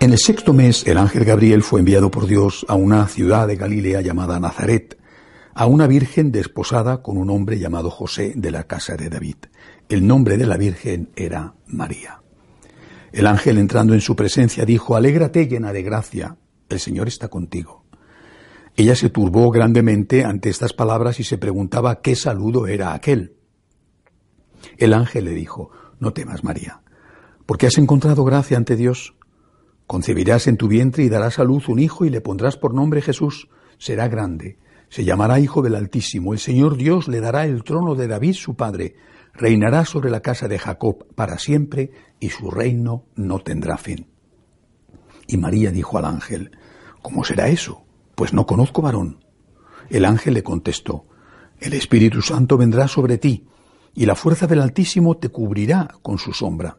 En el sexto mes, el ángel Gabriel fue enviado por Dios a una ciudad de Galilea llamada Nazaret, a una virgen desposada con un hombre llamado José de la casa de David. El nombre de la virgen era María. El ángel entrando en su presencia dijo, Alégrate llena de gracia, el Señor está contigo. Ella se turbó grandemente ante estas palabras y se preguntaba qué saludo era aquel. El ángel le dijo, No temas, María, porque has encontrado gracia ante Dios. Concebirás en tu vientre y darás a luz un hijo y le pondrás por nombre Jesús. Será grande, se llamará Hijo del Altísimo. El Señor Dios le dará el trono de David su padre. Reinará sobre la casa de Jacob para siempre y su reino no tendrá fin. Y María dijo al ángel, ¿Cómo será eso? Pues no conozco varón. El ángel le contestó, El Espíritu Santo vendrá sobre ti, y la fuerza del Altísimo te cubrirá con su sombra.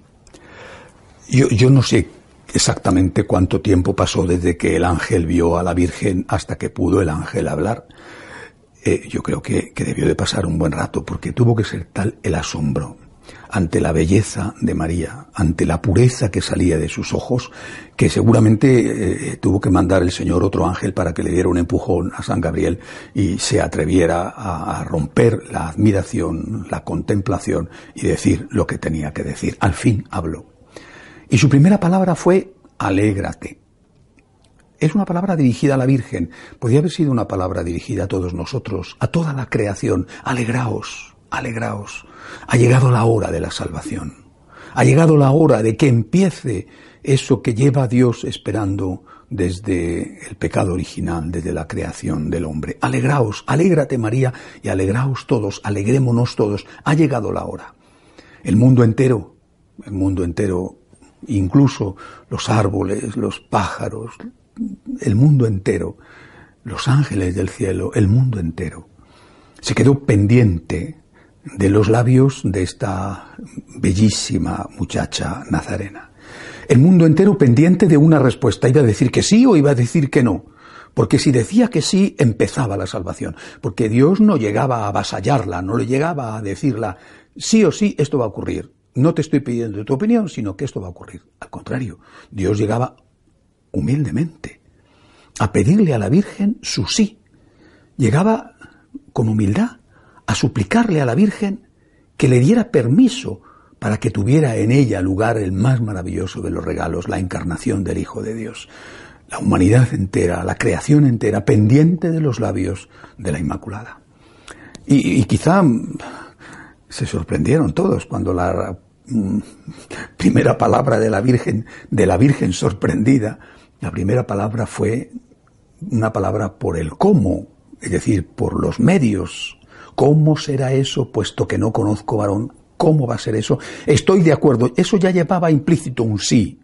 Yo, yo no sé exactamente cuánto tiempo pasó desde que el ángel vio a la Virgen hasta que pudo el ángel hablar. Eh, yo creo que, que, debió de pasar un buen rato, porque tuvo que ser tal el asombro ante la belleza de María, ante la pureza que salía de sus ojos, que seguramente eh, tuvo que mandar el Señor otro ángel para que le diera un empujón a San Gabriel y se atreviera a, a romper la admiración, la contemplación y decir lo que tenía que decir. Al fin habló. Y su primera palabra fue alégrate. Es una palabra dirigida a la Virgen. Podría haber sido una palabra dirigida a todos nosotros, a toda la creación. Alegraos, alegraos. Ha llegado la hora de la salvación. Ha llegado la hora de que empiece eso que lleva a Dios esperando desde el pecado original, desde la creación del hombre. Alegraos, alégrate María y alegraos todos, alegrémonos todos. Ha llegado la hora. El mundo entero, el mundo entero incluso los árboles, los pájaros, el mundo entero, los ángeles del cielo, el mundo entero, se quedó pendiente de los labios de esta bellísima muchacha nazarena. El mundo entero pendiente de una respuesta. Iba a decir que sí o iba a decir que no. Porque si decía que sí, empezaba la salvación. Porque Dios no llegaba a avasallarla, no le llegaba a decirla, sí o sí, esto va a ocurrir no te estoy pidiendo tu opinión, sino que esto va a ocurrir. Al contrario, Dios llegaba humildemente a pedirle a la Virgen su sí. Llegaba con humildad a suplicarle a la Virgen que le diera permiso para que tuviera en ella lugar el más maravilloso de los regalos, la encarnación del Hijo de Dios. La humanidad entera, la creación entera, pendiente de los labios de la Inmaculada. Y, y quizá se sorprendieron todos cuando la mm, primera palabra de la Virgen, de la Virgen sorprendida, la primera palabra fue una palabra por el cómo, es decir, por los medios. ¿Cómo será eso, puesto que no conozco varón? ¿Cómo va a ser eso? Estoy de acuerdo. Eso ya llevaba implícito un sí.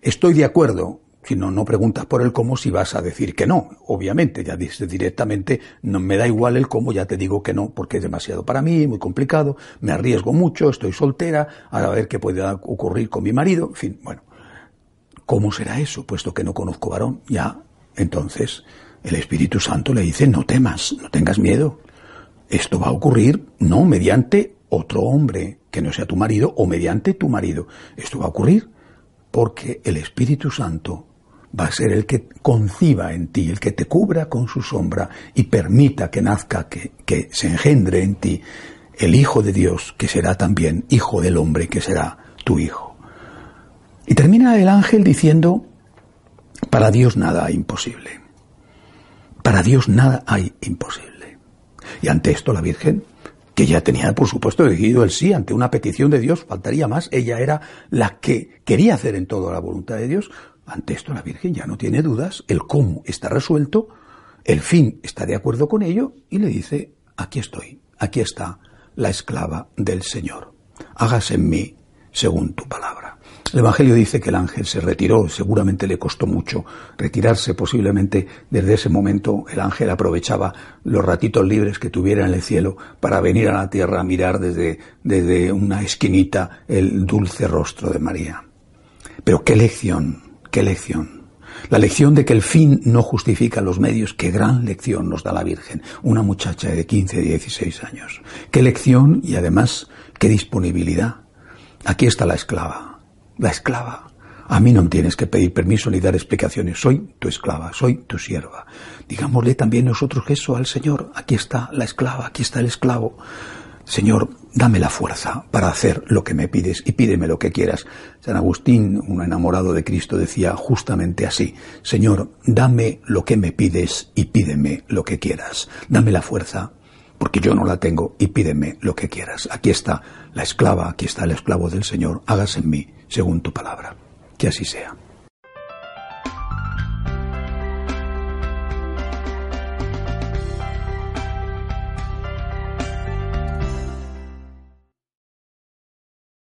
Estoy de acuerdo. Si no, no preguntas por el cómo si vas a decir que no. Obviamente, ya dices directamente, no me da igual el cómo, ya te digo que no, porque es demasiado para mí, muy complicado, me arriesgo mucho, estoy soltera, a ver qué puede ocurrir con mi marido, en fin, bueno. ¿Cómo será eso, puesto que no conozco varón? Ya, entonces, el Espíritu Santo le dice, no temas, no tengas miedo. Esto va a ocurrir no mediante otro hombre que no sea tu marido o mediante tu marido. Esto va a ocurrir porque el Espíritu Santo va a ser el que conciba en ti, el que te cubra con su sombra y permita que nazca, que, se engendre en ti el Hijo de Dios, que será también Hijo del hombre, que será tu Hijo. Y termina el ángel diciendo, para Dios nada hay imposible. Para Dios nada hay imposible. Y ante esto la Virgen, que ya tenía por supuesto decidido el sí ante una petición de Dios, faltaría más, ella era la que quería hacer en todo la voluntad de Dios, ante esto la Virgen ya no tiene dudas, el cómo está resuelto, el fin está de acuerdo con ello y le dice, aquí estoy, aquí está la esclava del Señor. Hágase en mí según tu palabra. El Evangelio dice que el ángel se retiró, seguramente le costó mucho retirarse, posiblemente desde ese momento el ángel aprovechaba los ratitos libres que tuviera en el cielo para venir a la tierra a mirar desde, desde una esquinita el dulce rostro de María. Pero qué lección, qué lección. La lección de que el fin no justifica los medios, qué gran lección nos da la Virgen, una muchacha de 15, 16 años. Qué lección y además qué disponibilidad. Aquí está la esclava, la esclava. A mí no tienes que pedir permiso ni dar explicaciones. Soy tu esclava, soy tu sierva. Digámosle también nosotros eso al Señor. Aquí está la esclava, aquí está el esclavo. Señor, dame la fuerza para hacer lo que me pides y pídeme lo que quieras. San Agustín, un enamorado de Cristo, decía justamente así, Señor, dame lo que me pides y pídeme lo que quieras. Dame la fuerza, porque yo no la tengo, y pídeme lo que quieras. Aquí está la esclava, aquí está el esclavo del Señor, hágase en mí según tu palabra. Que así sea.